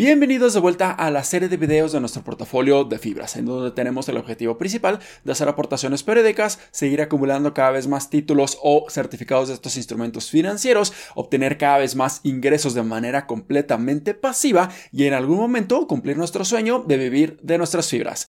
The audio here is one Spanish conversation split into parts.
Bienvenidos de vuelta a la serie de videos de nuestro portafolio de fibras, en donde tenemos el objetivo principal de hacer aportaciones periódicas, seguir acumulando cada vez más títulos o certificados de estos instrumentos financieros, obtener cada vez más ingresos de manera completamente pasiva y en algún momento cumplir nuestro sueño de vivir de nuestras fibras.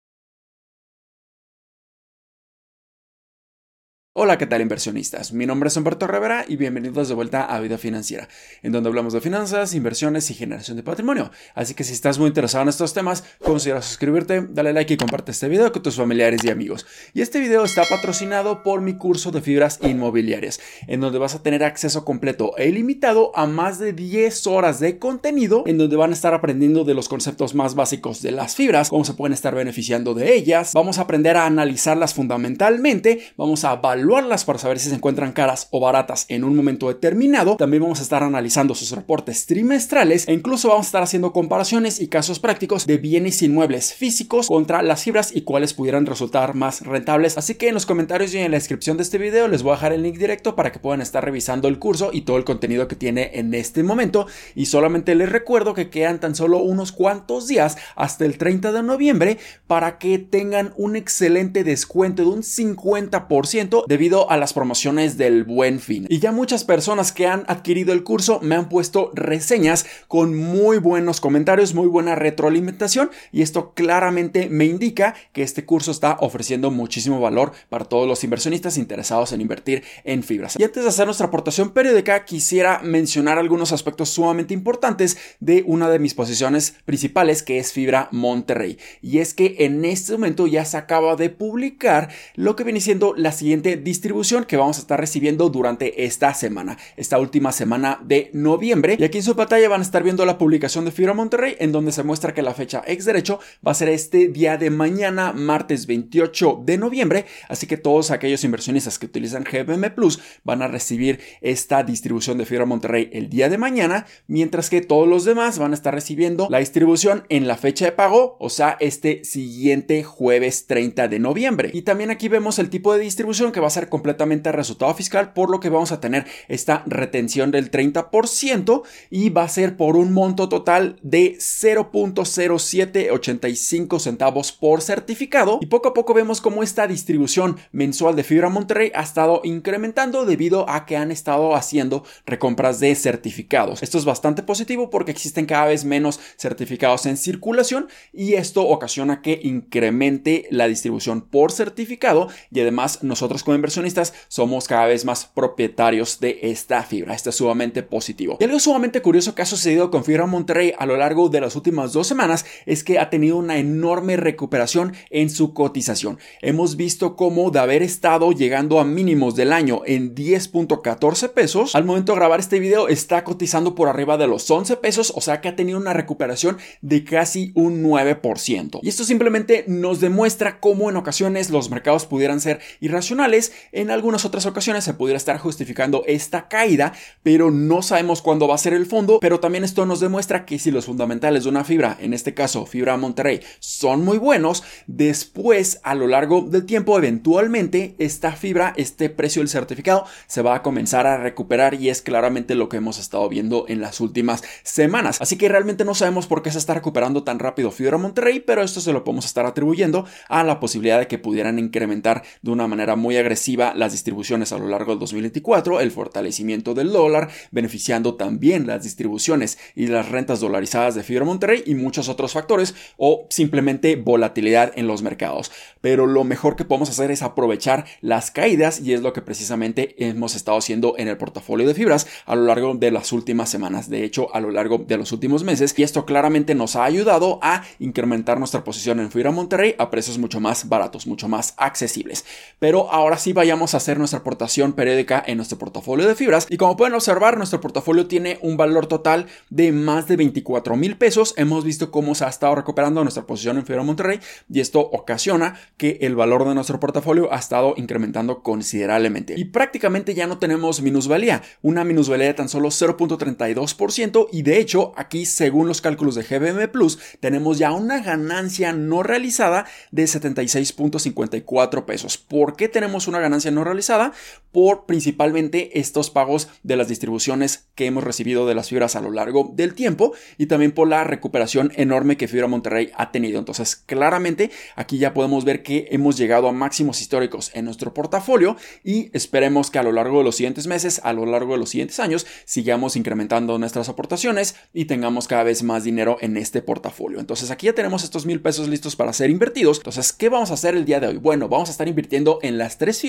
Hola, ¿qué tal inversionistas? Mi nombre es Humberto Rivera y bienvenidos de vuelta a Vida Financiera, en donde hablamos de finanzas, inversiones y generación de patrimonio. Así que si estás muy interesado en estos temas, considera suscribirte, dale like y comparte este video con tus familiares y amigos. Y este video está patrocinado por mi curso de fibras inmobiliarias, en donde vas a tener acceso completo e ilimitado a más de 10 horas de contenido, en donde van a estar aprendiendo de los conceptos más básicos de las fibras, cómo se pueden estar beneficiando de ellas, vamos a aprender a analizarlas fundamentalmente, vamos a evaluar evaluarlas para saber si se encuentran caras o baratas en un momento determinado. También vamos a estar analizando sus reportes trimestrales e incluso vamos a estar haciendo comparaciones y casos prácticos de bienes inmuebles físicos contra las fibras y cuáles pudieran resultar más rentables. Así que en los comentarios y en la descripción de este video les voy a dejar el link directo para que puedan estar revisando el curso y todo el contenido que tiene en este momento. Y solamente les recuerdo que quedan tan solo unos cuantos días hasta el 30 de noviembre para que tengan un excelente descuento de un 50% de debido a las promociones del buen fin. Y ya muchas personas que han adquirido el curso me han puesto reseñas con muy buenos comentarios, muy buena retroalimentación y esto claramente me indica que este curso está ofreciendo muchísimo valor para todos los inversionistas interesados en invertir en fibras. Y antes de hacer nuestra aportación periódica, quisiera mencionar algunos aspectos sumamente importantes de una de mis posiciones principales que es Fibra Monterrey. Y es que en este momento ya se acaba de publicar lo que viene siendo la siguiente distribución que vamos a estar recibiendo durante esta semana, esta última semana de noviembre. Y aquí en su pantalla van a estar viendo la publicación de Fibra Monterrey, en donde se muestra que la fecha ex derecho va a ser este día de mañana, martes 28 de noviembre. Así que todos aquellos inversionistas que utilizan GBM Plus van a recibir esta distribución de Fibra Monterrey el día de mañana, mientras que todos los demás van a estar recibiendo la distribución en la fecha de pago, o sea, este siguiente jueves 30 de noviembre. Y también aquí vemos el tipo de distribución que va a ser completamente resultado fiscal, por lo que vamos a tener esta retención del 30% y va a ser por un monto total de 0.0785 centavos por certificado. Y poco a poco vemos cómo esta distribución mensual de Fibra Monterrey ha estado incrementando debido a que han estado haciendo recompras de certificados. Esto es bastante positivo porque existen cada vez menos certificados en circulación y esto ocasiona que incremente la distribución por certificado y además nosotros inversionistas somos cada vez más propietarios de esta fibra. Esto es sumamente positivo. Y algo sumamente curioso que ha sucedido con Fibra Monterrey a lo largo de las últimas dos semanas es que ha tenido una enorme recuperación en su cotización. Hemos visto cómo de haber estado llegando a mínimos del año en 10.14 pesos, al momento de grabar este video está cotizando por arriba de los 11 pesos, o sea que ha tenido una recuperación de casi un 9%. Y esto simplemente nos demuestra cómo en ocasiones los mercados pudieran ser irracionales en algunas otras ocasiones se pudiera estar justificando esta caída, pero no sabemos cuándo va a ser el fondo, pero también esto nos demuestra que si los fundamentales de una fibra, en este caso fibra Monterrey, son muy buenos, después a lo largo del tiempo eventualmente esta fibra, este precio del certificado se va a comenzar a recuperar y es claramente lo que hemos estado viendo en las últimas semanas. Así que realmente no sabemos por qué se está recuperando tan rápido fibra Monterrey, pero esto se lo podemos estar atribuyendo a la posibilidad de que pudieran incrementar de una manera muy agresiva las distribuciones a lo largo del 2024, el fortalecimiento del dólar, beneficiando también las distribuciones y las rentas dolarizadas de Fibra Monterrey y muchos otros factores o simplemente volatilidad en los mercados. Pero lo mejor que podemos hacer es aprovechar las caídas y es lo que precisamente hemos estado haciendo en el portafolio de fibras a lo largo de las últimas semanas, de hecho a lo largo de los últimos meses y esto claramente nos ha ayudado a incrementar nuestra posición en Fibra Monterrey a precios mucho más baratos, mucho más accesibles. Pero ahora sí vayamos a hacer nuestra aportación periódica en nuestro portafolio de fibras. Y como pueden observar, nuestro portafolio tiene un valor total de más de 24 mil pesos. Hemos visto cómo se ha estado recuperando nuestra posición en Fibra Monterrey y esto ocasiona que el valor de nuestro portafolio ha estado incrementando considerablemente. Y prácticamente ya no tenemos minusvalía, una minusvalía de tan solo 0.32% y de hecho aquí según los cálculos de GBM Plus tenemos ya una ganancia no realizada de 76.54 pesos. ¿Por qué tenemos una una ganancia no realizada por principalmente estos pagos de las distribuciones que hemos recibido de las fibras a lo largo del tiempo y también por la recuperación enorme que Fibra Monterrey ha tenido. Entonces, claramente aquí ya podemos ver que hemos llegado a máximos históricos en nuestro portafolio y esperemos que a lo largo de los siguientes meses, a lo largo de los siguientes años, sigamos incrementando nuestras aportaciones y tengamos cada vez más dinero en este portafolio. Entonces, aquí ya tenemos estos mil pesos listos para ser invertidos. Entonces, ¿qué vamos a hacer el día de hoy? Bueno, vamos a estar invirtiendo en las tres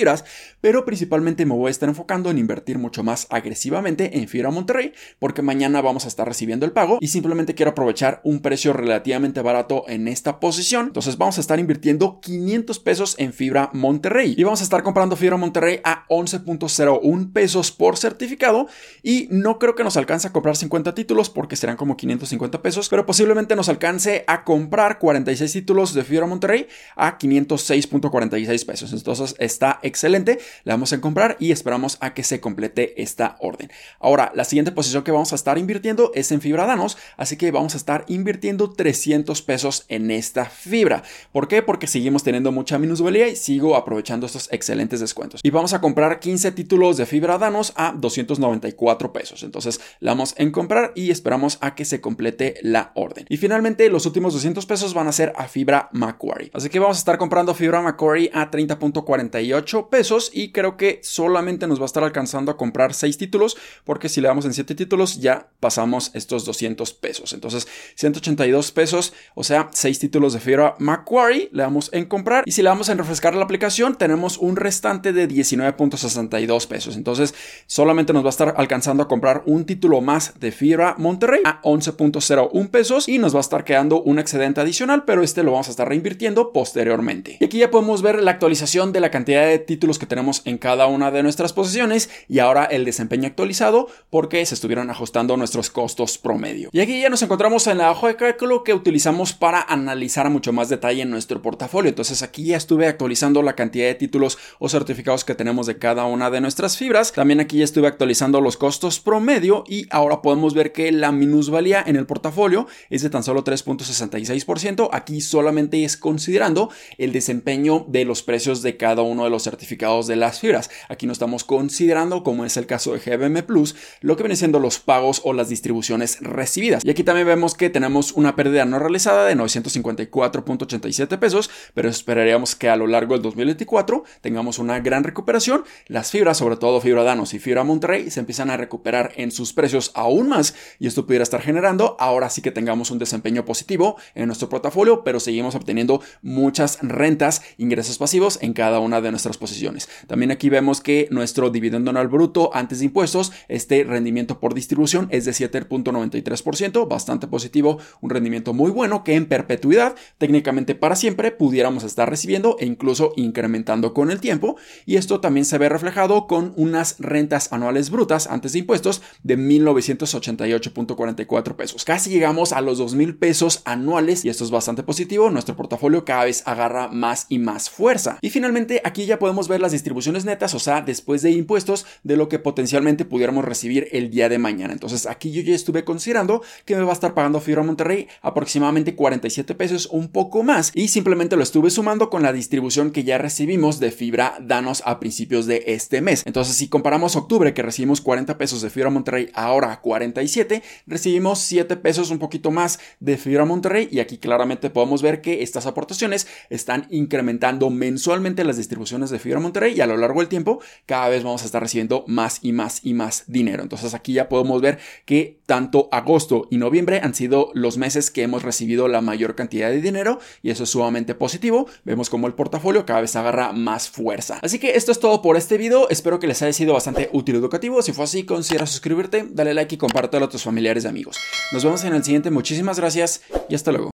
pero principalmente me voy a estar enfocando en invertir mucho más agresivamente en Fibra Monterrey, porque mañana vamos a estar recibiendo el pago y simplemente quiero aprovechar un precio relativamente barato en esta posición. Entonces vamos a estar invirtiendo 500 pesos en Fibra Monterrey y vamos a estar comprando Fibra Monterrey a 11.01 pesos por certificado y no creo que nos alcance a comprar 50 títulos porque serán como 550 pesos, pero posiblemente nos alcance a comprar 46 títulos de Fibra Monterrey a 506.46 pesos. Entonces está excelente, le vamos a comprar y esperamos a que se complete esta orden. Ahora, la siguiente posición que vamos a estar invirtiendo es en Fibra Danos, así que vamos a estar invirtiendo 300 pesos en esta fibra. ¿Por qué? Porque seguimos teniendo mucha minusvalía y sigo aprovechando estos excelentes descuentos. Y vamos a comprar 15 títulos de Fibra Danos a 294 pesos. Entonces, la vamos en comprar y esperamos a que se complete la orden. Y finalmente, los últimos 200 pesos van a ser a Fibra Macquarie. Así que vamos a estar comprando Fibra Macquarie a 30.48 pesos y creo que solamente nos va a estar alcanzando a comprar 6 títulos porque si le damos en 7 títulos ya pasamos estos 200 pesos. Entonces 182 pesos, o sea 6 títulos de Fibra Macquarie, le damos en comprar y si le damos en refrescar la aplicación tenemos un restante de 19.62 pesos. Entonces solamente nos va a estar alcanzando a comprar un título más de Fibra Monterrey a 11.01 pesos y nos va a estar quedando un excedente adicional, pero este lo vamos a estar reinvirtiendo posteriormente. Y aquí ya podemos ver la actualización de la cantidad de títulos que tenemos en cada una de nuestras posiciones y ahora el desempeño actualizado porque se estuvieron ajustando nuestros costos promedio. Y aquí ya nos encontramos en la hoja de cálculo que utilizamos para analizar a mucho más detalle en nuestro portafolio. Entonces aquí ya estuve actualizando la cantidad de títulos o certificados que tenemos de cada una de nuestras fibras. También aquí ya estuve actualizando los costos promedio y ahora podemos ver que la minusvalía en el portafolio es de tan solo 3.66%. Aquí solamente es considerando el desempeño de los precios de cada uno de los certificados de las fibras. Aquí no estamos considerando, como es el caso de GBM Plus, lo que viene siendo los pagos o las distribuciones recibidas. Y aquí también vemos que tenemos una pérdida no realizada de 954.87 pesos, pero esperaríamos que a lo largo del 2024 tengamos una gran recuperación. Las fibras, sobre todo fibra Danos y fibra Monterrey, se empiezan a recuperar en sus precios aún más y esto pudiera estar generando ahora sí que tengamos un desempeño positivo en nuestro portafolio, pero seguimos obteniendo muchas rentas, ingresos pasivos en cada una de nuestras posiciones. También aquí vemos que nuestro dividendo anual bruto antes de impuestos, este rendimiento por distribución es de 7.93%, bastante positivo, un rendimiento muy bueno que en perpetuidad, técnicamente para siempre, pudiéramos estar recibiendo e incluso incrementando con el tiempo. Y esto también se ve reflejado con unas rentas anuales brutas antes de impuestos de 1988.44 pesos. Casi llegamos a los 2.000 pesos anuales y esto es bastante positivo. Nuestro portafolio cada vez agarra más y más fuerza. Y finalmente aquí ya podemos ver las distribuciones netas, o sea, después de impuestos, de lo que potencialmente pudiéramos recibir el día de mañana. Entonces aquí yo ya estuve considerando que me va a estar pagando Fibra Monterrey aproximadamente 47 pesos, un poco más, y simplemente lo estuve sumando con la distribución que ya recibimos de Fibra Danos a principios de este mes. Entonces si comparamos octubre que recibimos 40 pesos de Fibra Monterrey ahora a 47, recibimos 7 pesos un poquito más de Fibra Monterrey y aquí claramente podemos ver que estas aportaciones están incrementando mensualmente las distribuciones de Fibra Monterrey y a lo largo del tiempo cada vez vamos a estar recibiendo más y más y más dinero. Entonces aquí ya podemos ver que tanto agosto y noviembre han sido los meses que hemos recibido la mayor cantidad de dinero y eso es sumamente positivo. Vemos como el portafolio cada vez agarra más fuerza. Así que esto es todo por este video. Espero que les haya sido bastante útil y educativo. Si fue así, considera suscribirte, dale like y compártelo a tus familiares y amigos. Nos vemos en el siguiente. Muchísimas gracias y hasta luego.